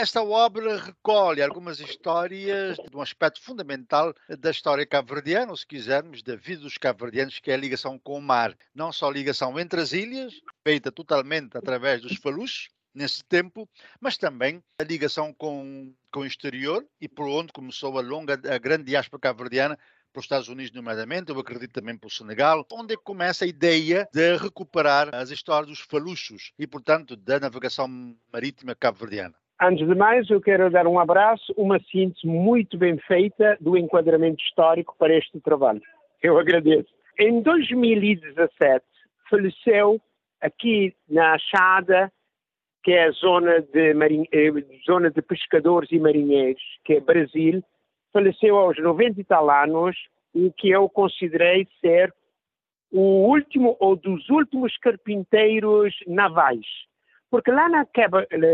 Esta obra recolhe algumas histórias de um aspecto fundamental da história cabo-verdiana, ou se quisermos, da vida dos cabo-verdianos, que é a ligação com o mar. Não só a ligação entre as ilhas, feita totalmente através dos faluches, nesse tempo, mas também a ligação com, com o exterior e por onde começou a longa, a grande diáspora cabo-verdiana, para os Estados Unidos, nomeadamente, eu acredito também para o Senegal, onde é começa a ideia de recuperar as histórias dos faluchos e, portanto, da navegação marítima cabo-verdiana. Antes de mais, eu quero dar um abraço, uma síntese muito bem feita do enquadramento histórico para este trabalho. Eu agradeço. Em 2017, faleceu aqui na Achada, que é a zona de, marinhe... Eh, zona de pescadores e marinheiros, que é Brasil, faleceu aos 90 e tal anos, o que eu considerei ser o último ou dos últimos carpinteiros navais. Porque lá na,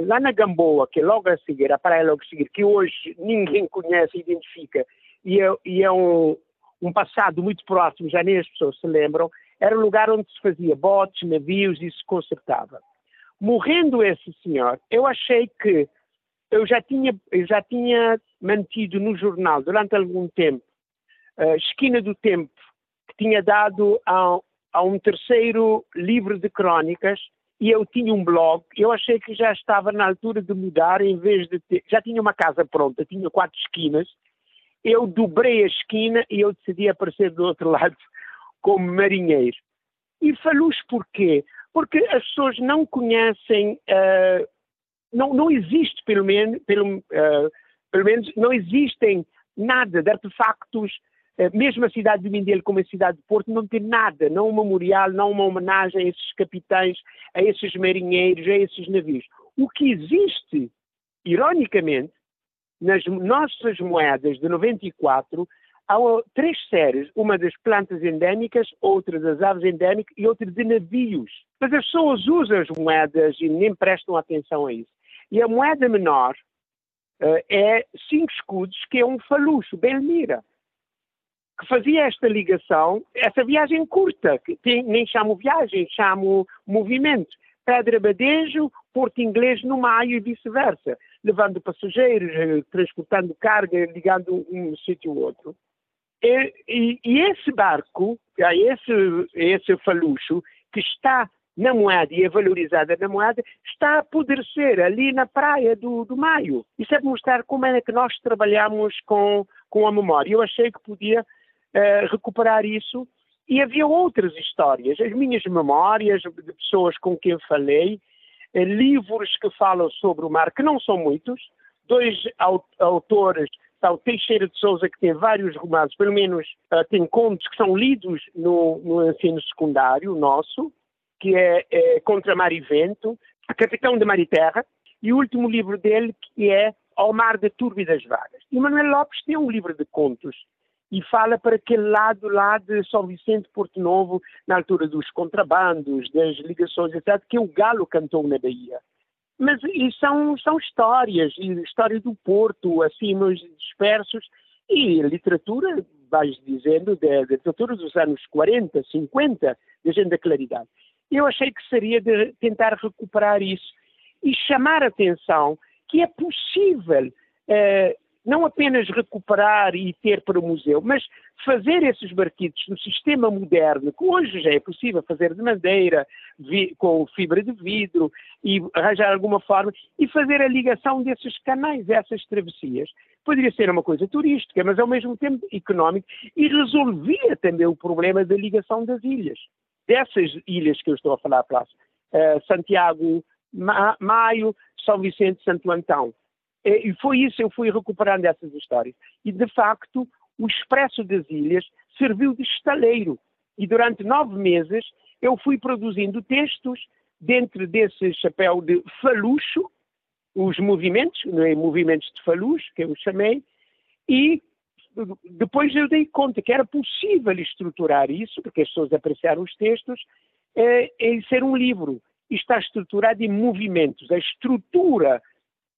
lá na Gamboa, que é logo a seguir, a praia logo a seguir, que hoje ninguém conhece, identifica, e é, e é um, um passado muito próximo, já nem as pessoas se lembram, era um lugar onde se fazia botes, navios e se consertava. Morrendo esse senhor, eu achei que eu já tinha, eu já tinha mantido no jornal durante algum tempo a Esquina do Tempo, que tinha dado a, a um terceiro livro de crónicas, e eu tinha um blog, eu achei que já estava na altura de mudar, em vez de ter, já tinha uma casa pronta, tinha quatro esquinas, eu dobrei a esquina e eu decidi aparecer do outro lado como marinheiro. E falou-os porquê? Porque as pessoas não conhecem, uh, não, não existe pelo menos, pelo, uh, pelo menos não existem nada de artefactos mesmo a cidade de Mindelo como a cidade de Porto não tem nada, não um memorial, não uma homenagem a esses capitães, a esses marinheiros, a esses navios. O que existe, ironicamente, nas nossas moedas de 94, há três séries, uma das plantas endémicas, outra das aves endémicas e outra de navios. Mas as pessoas usam as moedas e nem prestam atenção a isso. E a moeda menor uh, é cinco escudos, que é um falucho, Belmira que fazia esta ligação, essa viagem curta, que tem, nem chamo viagem, chamo movimento. Pedra Badejo, Porto Inglês no Maio e vice-versa, levando passageiros, eh, transportando carga, ligando um sítio ao outro. E, e, e, esse barco, esse, esse falucho, que está na moeda e é valorizada na moeda, está a apodrecer ali na praia do, do Maio. Isso é mostrar como é que nós trabalhamos com, com a memória. Eu achei que podia recuperar isso. E havia outras histórias, as minhas memórias de pessoas com quem falei, uh, livros que falam sobre o mar, que não são muitos, dois autores, tal Teixeira de Souza, que tem vários romances, pelo menos uh, tem contos que são lidos no, no ensino secundário nosso, que é, é Contra Mar e Vento, Capitão de Mar e Terra, e o último livro dele, que é Ao Mar da Turba e das Vagas. E Manuel Lopes tem um livro de contos e fala para aquele lado lá de São Vicente Porto Novo, na altura dos contrabandos, das ligações, etc., que o Galo cantou na Bahia. Mas e são, são histórias, e história do Porto, assim, nos dispersos, e literatura, vais dizendo, da literatura dos anos 40, 50, da Gente da Claridade. Eu achei que seria de tentar recuperar isso e chamar a atenção que é possível eh, não apenas recuperar e ter para o museu, mas fazer esses barquitos no sistema moderno, que hoje já é possível fazer de madeira, com fibra de vidro, e arranjar alguma forma, e fazer a ligação desses canais, essas travessias. Poderia ser uma coisa turística, mas ao mesmo tempo económica, e resolvia também o problema da ligação das ilhas. Dessas ilhas que eu estou a falar, Praça, uh, Santiago, Ma Maio, São Vicente, Santo Antão e foi isso, eu fui recuperando essas histórias. E, de facto, o Expresso das Ilhas serviu de estaleiro. E durante nove meses eu fui produzindo textos dentro desse chapéu de falucho, os movimentos, é? movimentos de falucho, que eu chamei, e depois eu dei conta que era possível estruturar isso, porque as pessoas apreciaram os textos, é, em ser um livro. E está estruturado em movimentos. A estrutura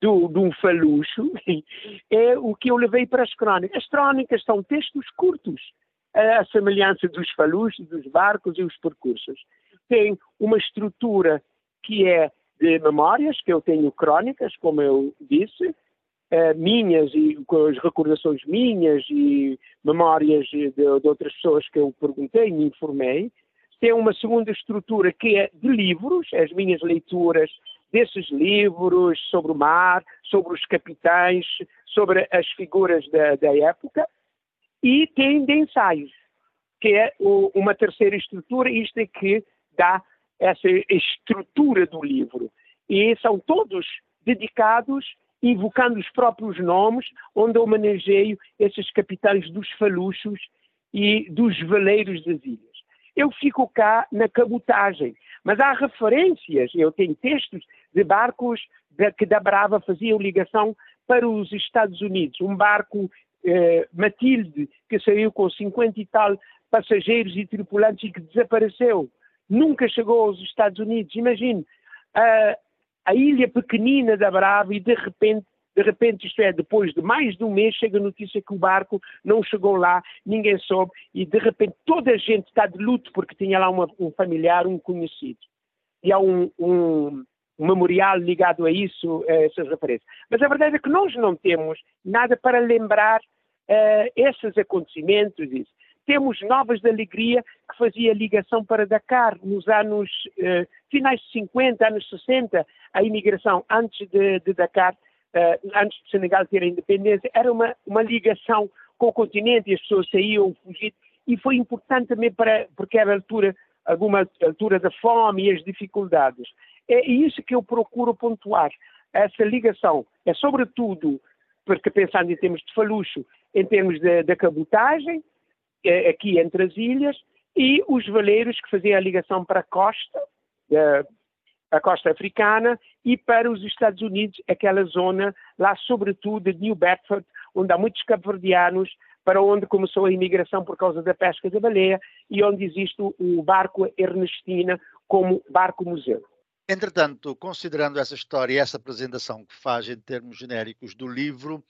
do, de um falucho é o que eu levei para as crónicas. As crónicas são textos curtos, a semelhança dos faluchos, dos barcos e os percursos. Tem uma estrutura que é de memórias, que eu tenho crónicas, como eu disse, uh, minhas e com as recordações minhas e memórias de, de, outras pessoas que eu perguntei, me informei. Tem uma segunda estrutura que é de livros, as minhas leituras desses livros sobre o mar, sobre os capitães, sobre as figuras da, da época, e tem de ensaios, que é o, uma terceira estrutura, isto é que dá essa estrutura do livro. E são todos dedicados invocando os próprios nomes, onde homenageio esses capitães dos faluchos e dos veleiros das ilhas. Eu fico cá na cabotagem, mas há referências, eu tenho textos de barcos que da Brava faziam ligação para os Estados Unidos. Um barco eh, Matilde, que saiu com 50 e tal passageiros e tripulantes e que desapareceu. Nunca chegou aos Estados Unidos. Imagine, a, a ilha pequenina da Brava e de repente de repente, isto é, depois de mais de um mês, chega a notícia que o barco não chegou lá, ninguém soube, e de repente toda a gente está de luto porque tinha lá uma, um familiar, um conhecido. E há um, um, memorial ligado a isso, a essas referências. Mas a verdade é que nós não temos nada para lembrar uh, esses acontecimentos. Isso. Temos Novas de Alegria, que fazia ligação para Dakar nos anos uh, finais de 50, anos 60, a imigração antes de, de Dakar, antes de Senegal ter a independência, era uma, uma ligação com o continente e as pessoas saíam, fugiam, e foi importante também para, porque era altura, alguma altura da fome e as dificuldades. É isso que eu procuro pontuar, essa ligação. É sobretudo, porque pensando em termos de falucho, em termos da cabotagem, é, aqui entre as ilhas, e os valeiros que faziam a ligação para a costa, a costa africana, e para os Estados Unidos, aquela zona lá, sobretudo de New Bedford, onde há muitos cabo-verdianos, para onde começou a imigração por causa da pesca da baleia e onde existe o barco Ernestina como barco-museu. Entretanto, considerando essa história e essa apresentação que faz em termos genéricos do livro,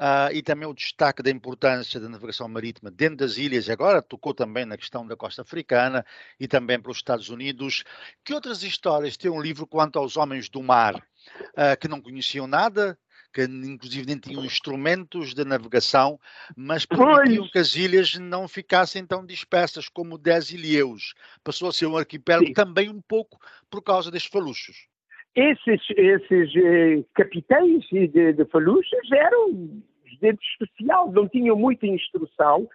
uh, e também o destaque da importância da navegação marítima dentro das ilhas, e agora tocou também na questão da costa africana e também para os Estados Unidos, que outras histórias tem um livro quanto aos homens do mar, uh, que não conheciam nada, que inclusive nem tinham instrumentos de navegação, mas permitiam pois. que as ilhas não ficassem tão dispersas como Dez Ilhéus. Passou a ser um arquipélago Sim. também um pouco por causa destes faluchos. Esses, esses eh, capitães de, de faluchos eram gente especial, não tinham muita instrução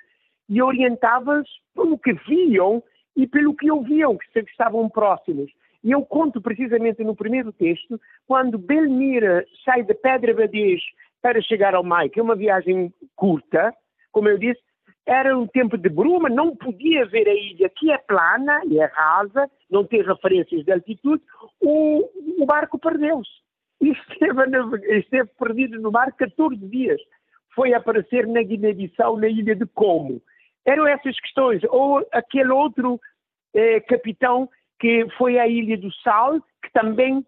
e orientavam-se pelo que viam e pelo que ouviam, que estavam próximos. E eu conto precisamente no primeiro texto, quando Belmira sai de Pedra Badez para chegar ao Mai, que é uma viagem curta, como eu disse, era um tempo de bruma, não podia ver a ilha, que é plana e é rasa, não tem referências de altitude, o, o barco perdeu-se. Esteve, esteve, perdido no mar 14 dias. Foi aparecer na Guiné-Bissau, na ilha de Como. Eram essas questões. Ou aquele outro eh, capitão que foi à Ilha do Sal, que também,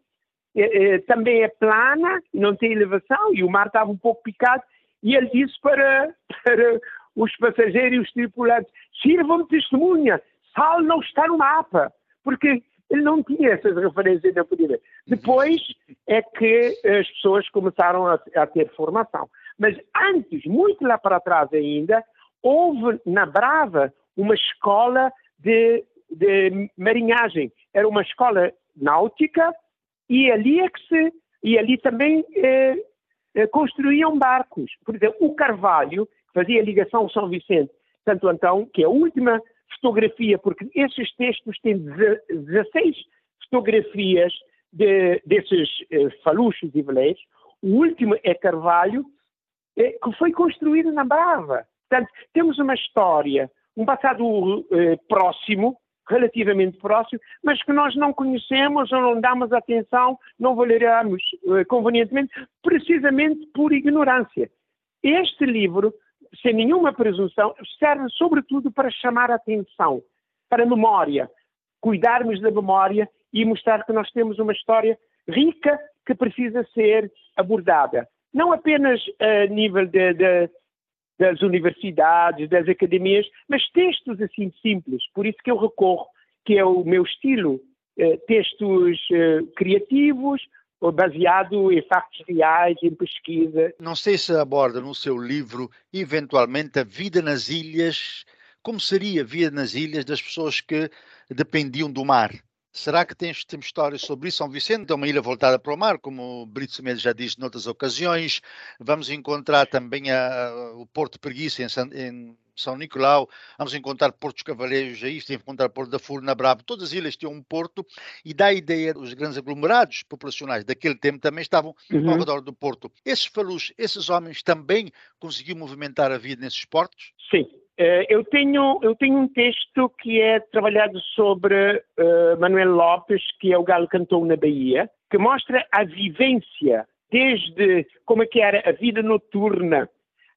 eh, eh, também é plana, não tem elevação, e o mar estava um pouco picado, e ele disse para, para os passageiros e os tripulantes, sirvam de testemunha, Sal não está no mapa, porque ele não tinha essas referências na podia Depois é que as pessoas começaram a, a, ter formação. Mas antes, muito lá para trás ainda, houve na Brava uma escola de de marinhagem. Era uma escola náutica e ali é que se e ali também eh, eh, construíam barcos. Por exemplo, o Carvalho fazia ligação São Vicente, Santo Antão, que é a última fotografia, porque esses textos têm 16 fotografias de, desses eh, faluchos e veleiros. O último é Carvalho, que foi construído na Brava. Portanto, temos uma história, um passado eh, próximo, relativamente próximo, mas que nós não conhecemos ou não damos atenção, não valoramos eh, convenientemente, precisamente por ignorância. Este livro, sem nenhuma presunção, serve sobretudo para chamar atenção, para a memória, cuidarmos da memória e mostrar que nós temos uma história rica que precisa ser abordada. Não apenas a nível de, de das universidades, das academias, mas textos assim simples. Por isso que eu recorro, que é o meu estilo eh, textos eh, criativos, baseado em factos reais, em pesquisa. Não sei se aborda no seu livro, eventualmente, a vida nas ilhas. Como seria a vida nas ilhas das pessoas que dependiam do mar? Será que temos, temos histórias sobre isso? São Vicente é uma ilha voltada para o mar, como o Brito Semedo já disse noutras ocasiões. Vamos encontrar também a, a, o Porto Preguiça em, San, em são Nicolau, vamos encontrar portos cavaleiros aí, temos encontrar Porto da Furna, Bravo, todas as ilhas tinham um porto e dá a ideia, os grandes aglomerados populacionais daquele tempo também estavam uhum. ao redor do porto. Esses falus, esses homens também conseguiam movimentar a vida nesses portos? Sim. Eh, eu tenho, eu tenho um texto que é trabalhado sobre uh, Manuel Lopes, que é o Galo Cantou na Bahia, que mostra a vivência desde como é que era a vida noturna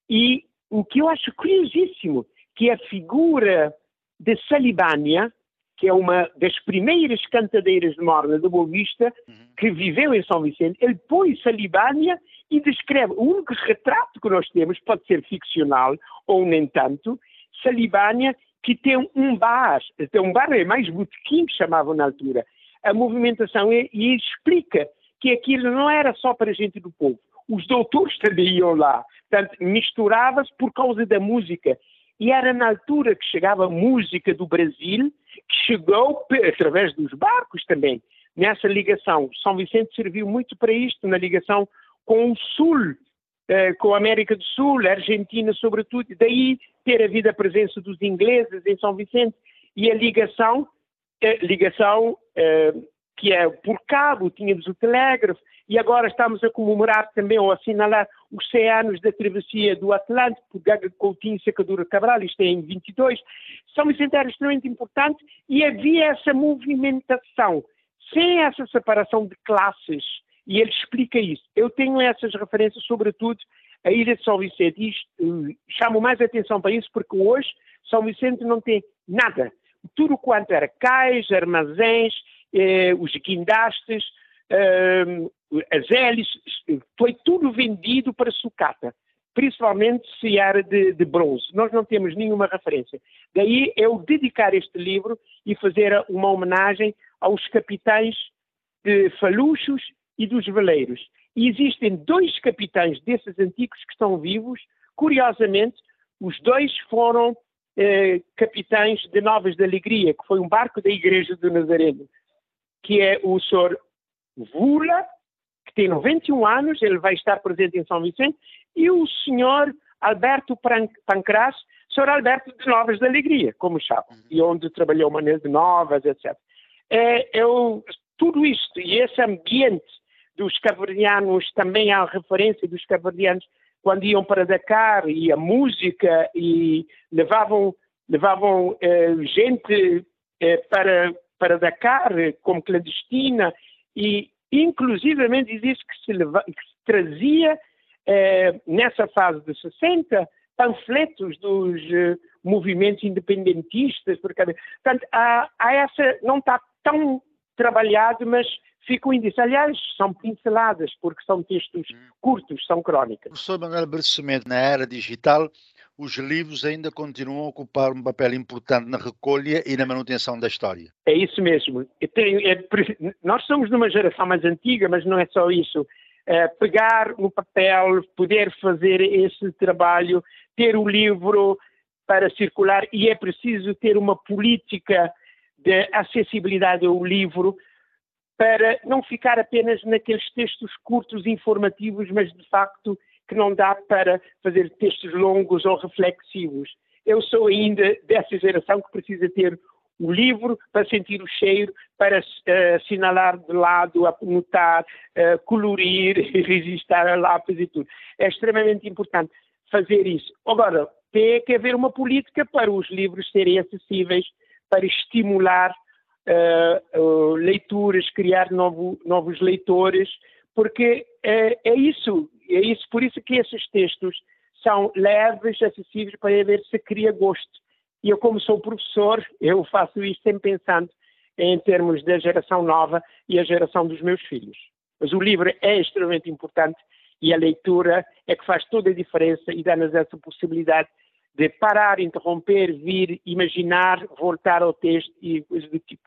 e o que eu acho curiosíssimo, que é a figura de Salibânia, que é uma das primeiras cantadeiras de morna de Boa Vista, uhum. que viveu em São Vicente, ele põe Salibânia e descreve. O único retrato que nós temos, pode ser ficcional ou nem tanto, Salibânia, que tem um bar, tem um bar é mais botequim que chamavam na altura. A movimentação é, e explica que aquilo não era só para a gente do povo. Os doutores também iam lá. Portanto, misturava-se por causa da música. E era na altura que chegava música do Brasil, que chegou através dos barcos também. Nessa ligação, São Vicente serviu muito para isto, na ligação com o Sul, eh, com a América do Sul, a Argentina sobretudo. Daí ter havido a presença dos ingleses em São Vicente e a ligação, eh, ligação eh, que é por cabo, tínhamos o telégrafo, e agora estamos a comemorar também ou assinalar os 100 anos da travessia do Atlântico por Gaga Coutinho e Secadura Cabral, isto é em 22. São Vicente era extremamente importante e havia essa movimentação, sem essa separação de classes, e ele explica isso. Eu tenho essas referências, sobretudo a Ilha de São Vicente, e uh, chamo mais atenção para isso porque hoje São Vicente não tem nada. Tudo quanto era cais, armazéns, eh, os guindastes, uh, as hélices, foi tudo vendido para sucata, principalmente se era de, de, bronze. Nós não temos nenhuma referência. Daí eu dedicar este livro e fazer uma homenagem aos capitães de faluchos e dos veleiros. E existem dois capitães desses antigos que estão vivos. Curiosamente, os dois foram eh, capitães de Novas de Alegria, que foi um barco da Igreja do Nazareno, que é o Sr. Vula, que tem 91 anos, ele vai estar presente em São Vicente, e o senhor Alberto Pancras, senhor Alberto de Novas da Alegria, como uhum. e onde trabalhou Manuel de Novas, etc. É, eu, tudo isto e esse ambiente dos caverdianos, também há referência dos caverdianos quando iam para Dakar e a música e levavam, levavam eh, gente eh, para, para Dakar como clandestina e inclusivamente diz que se, leva, que se trazia eh, nessa fase de 60 panfletos dos eh, movimentos independentistas. Portanto, há, há essa, não está tão trabalhado, mas ficam indícios. Aliás, são pinceladas, porque são textos hum. curtos, são crónicas. Professor Manuel Bercimento, na era digital, os livros ainda continuam a ocupar um papel importante na recolha e na manutenção da história. É isso mesmo. Tenho, é, nós somos de uma geração mais antiga, mas não é só isso. É, pegar no papel, poder fazer esse trabalho, ter o livro para circular e é preciso ter uma política de acessibilidade ao livro para não ficar apenas naqueles textos curtos informativos, mas de facto que não dá para fazer textos longos ou reflexivos. Eu sou ainda dessa geração que precisa ter o livro para sentir o cheiro, para uh, assinalar de lado, anotar, uh, colorir, registrar a lápis e tudo. É extremamente importante fazer isso. Agora, tem que haver uma política para os livros serem acessíveis, para estimular uh, leituras, criar novo, novos leitores, porque é, é isso, é isso, por isso que esses textos são leves, acessíveis para ver se cria gosto. E eu, como sou professor, eu faço isto sempre pensando em termos da geração nova e a geração dos meus filhos. Mas o livro é extremamente importante e a leitura é que faz toda a diferença e dá-nos essa possibilidade de parar, interromper, vir, imaginar, voltar ao texto e coisas do tipo.